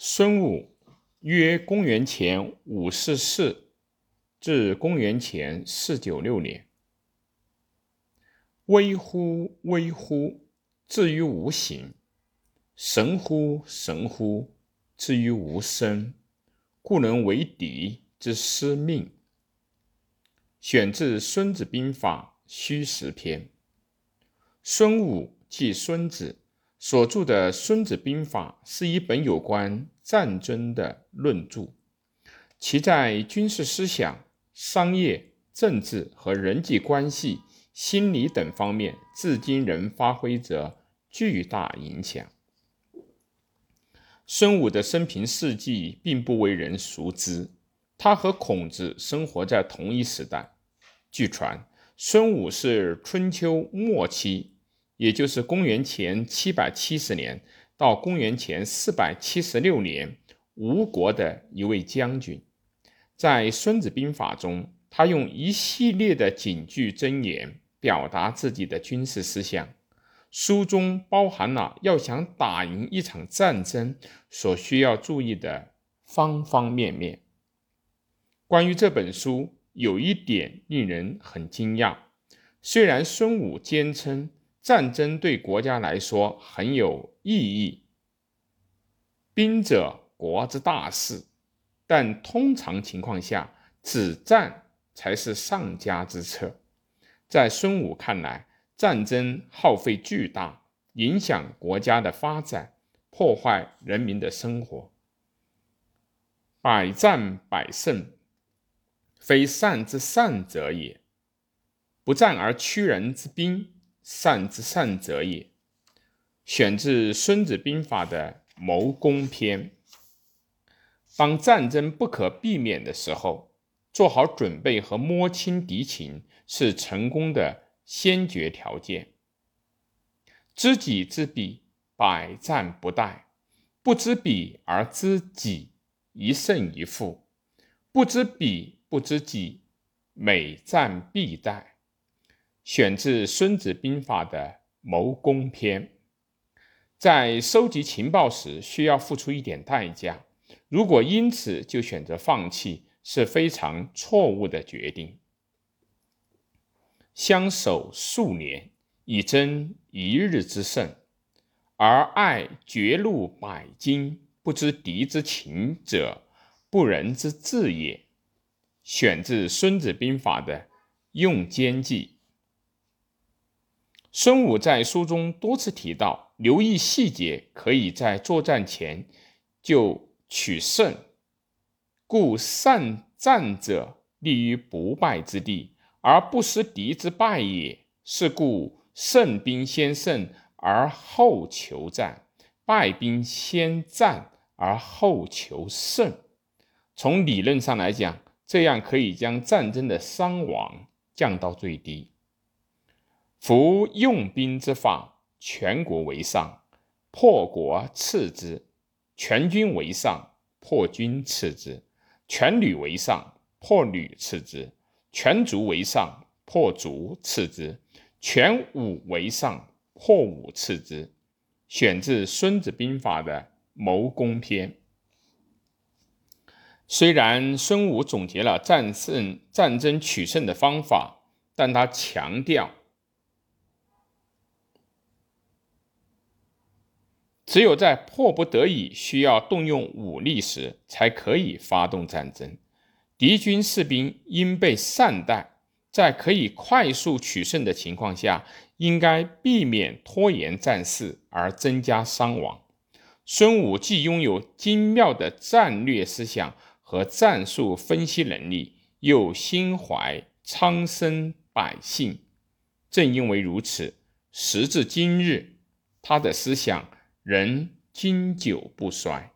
孙武，约公元前五四四至公元前四九六年。微乎微乎，至于无形；神乎神乎，至于无声。故能为敌之师命。选自《孙子兵法·虚实篇》。孙武即孙子。所著的《孙子兵法》是一本有关战争的论著，其在军事思想、商业、政治和人际关系、心理等方面，至今仍发挥着巨大影响。孙武的生平事迹并不为人熟知，他和孔子生活在同一时代。据传，孙武是春秋末期。也就是公元前七百七十年到公元前四百七十六年，吴国的一位将军，在《孙子兵法》中，他用一系列的警句箴言表达自己的军事思想。书中包含了要想打赢一场战争所需要注意的方方面面。关于这本书，有一点令人很惊讶：虽然孙武坚称。战争对国家来说很有意义，兵者国之大事，但通常情况下，止战才是上佳之策。在孙武看来，战争耗费巨大，影响国家的发展，破坏人民的生活。百战百胜，非善之善者也；不战而屈人之兵。善之善者也。选自《孙子兵法》的谋攻篇。当战争不可避免的时候，做好准备和摸清敌情是成功的先决条件。知己知彼，百战不殆；不知彼而知己，一胜一负；不知彼不知己，每战必殆。选自《孙子兵法》的谋攻篇。在收集情报时，需要付出一点代价。如果因此就选择放弃，是非常错误的决定。相守数年，以争一日之胜，而爱绝路百金，不知敌之情者，不仁之至也。选自《孙子兵法》的用间计。孙武在书中多次提到，留意细节可以在作战前就取胜，故善战者立于不败之地，而不失敌之败也。是故胜兵先胜而后求战，败兵先战而后求胜。从理论上来讲，这样可以将战争的伤亡降到最低。夫用兵之法，全国为上，破国次之；全军为上，破军次之；全旅为上，破旅次之；全族为上，破族次之；全武为上，破武次之。选自《孙子兵法》的谋攻篇。虽然孙武总结了战胜战争取胜的方法，但他强调。只有在迫不得已需要动用武力时，才可以发动战争。敌军士兵应被善待，在可以快速取胜的情况下，应该避免拖延战事而增加伤亡。孙武既拥有精妙的战略思想和战术分析能力，又心怀苍生百姓。正因为如此，时至今日，他的思想。人经久不衰。